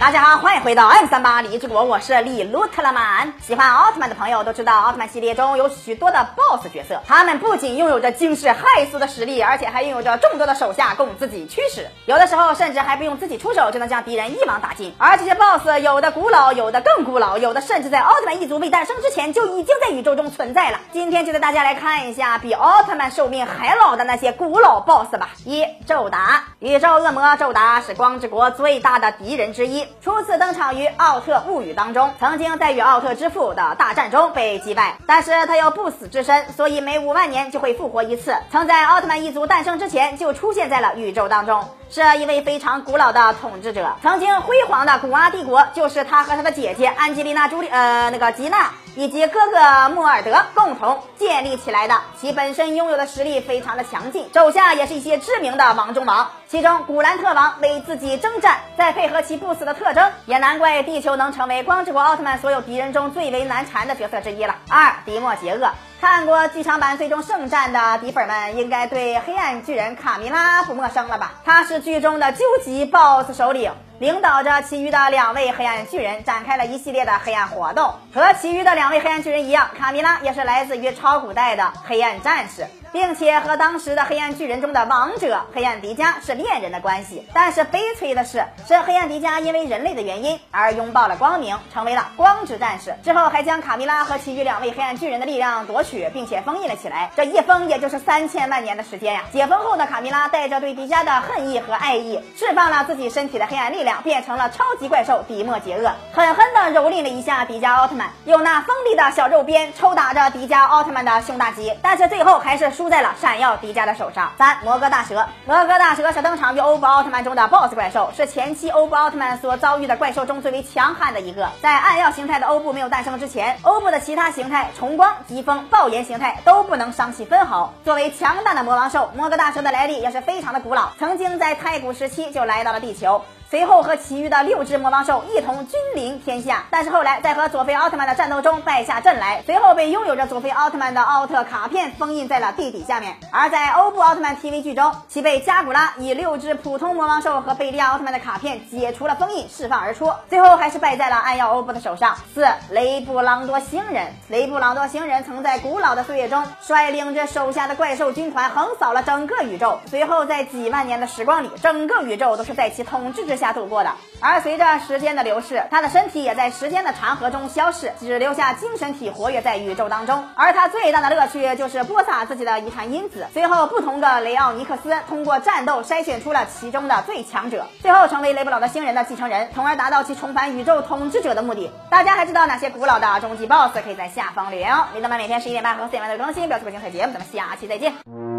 大家好，欢迎回到 M 三八励志国，我是李路特拉曼。喜欢奥特曼的朋友都知道，奥特曼系列中有许多的 BOSS 角色，他们不仅拥有着惊世骇俗的实力，而且还拥有着众多的手下供自己驱使。有的时候甚至还不用自己出手，就能将敌人一网打尽。而这些 BOSS 有的古老，有的更古老，有的甚至在奥特曼一族未诞生之前就已经在宇宙中存在了。今天就带大家来看一下比奥特曼寿命还老的那些古老 BOSS 吧。一宙达，宇宙恶魔宙达是光之国最大的敌人之一。初次登场于《奥特物语》当中，曾经在与奥特之父的大战中被击败，但是他有不死之身，所以每五万年就会复活一次。曾在奥特曼一族诞生之前就出现在了宇宙当中，是一位非常古老的统治者。曾经辉煌的古阿帝国，就是他和他的姐姐安吉丽娜·朱莉呃那个吉娜以及哥哥莫尔德共同建立起来的。其本身拥有的实力非常的强劲，手下也是一些知名的王中王，其中古兰特王为自己征战，再配合其不死的特征，也难怪地球能成为光之国奥特曼所有敌人中最为难缠的角色之一了。二，迪莫杰厄。看过剧场版《最终圣战》的迪粉们，应该对黑暗巨人卡米拉不陌生了吧？他是剧中的究极 BOSS 首领，领导着其余的两位黑暗巨人展开了一系列的黑暗活动。和其余的两位黑暗巨人一样，卡米拉也是来自于超古代的黑暗战士。并且和当时的黑暗巨人中的王者黑暗迪迦是恋人的关系，但是悲催的是，是黑暗迪迦因为人类的原因而拥抱了光明，成为了光之战士。之后还将卡米拉和其余两位黑暗巨人的力量夺取，并且封印了起来。这一封也就是三千万年的时间呀！解封后的卡米拉带着对迪迦的恨意和爱意，释放了自己身体的黑暗力量，变成了超级怪兽迪莫杰厄，狠狠地蹂躏了一下迪迦奥特曼，用那锋利的小肉鞭抽打着迪迦奥特曼的胸大肌，但是最后还是。输在了闪耀迪迦的手上。三摩格大蛇，摩格大蛇是登场于欧布奥特曼中的 BOSS 怪兽，是前期欧布奥特曼所遭遇的怪兽中最为强悍的一个。在暗耀形态的欧布没有诞生之前，欧布的其他形态重光、疾风、爆炎形态都不能伤其分毫。作为强大的魔王兽，摩格大蛇的来历也是非常的古老，曾经在太古时期就来到了地球。随后和其余的六只魔王兽一同君临天下，但是后来在和佐菲奥特曼的战斗中败下阵来，随后被拥有着佐菲奥特曼的奥特卡片封印在了地底下面。而在欧布奥特曼 TV 剧中，其被加古拉以六只普通魔王兽和贝利亚奥特曼的卡片解除了封印，释放而出，最后还是败在了暗耀欧布的手上。四雷布朗多星人，雷布朗多星人曾在古老的岁月中率领着手下的怪兽军团横扫了整个宇宙，随后在几万年的时光里，整个宇宙都是在其统治之。下度过的，而随着时间的流逝，他的身体也在时间的长河中消逝，只留下精神体活跃在宇宙当中。而他最大的乐趣就是播撒自己的遗传因子。随后，不同的雷奥尼克斯通过战斗筛选出了其中的最强者，最后成为雷布朗的星人的继承人，从而达到其重返宇宙统治者的目的。大家还知道哪些古老的终极 BOSS？可以在下方留言哦。李德曼每天十一点半和四点半的更新，不要错过精彩节目。咱们下期再见。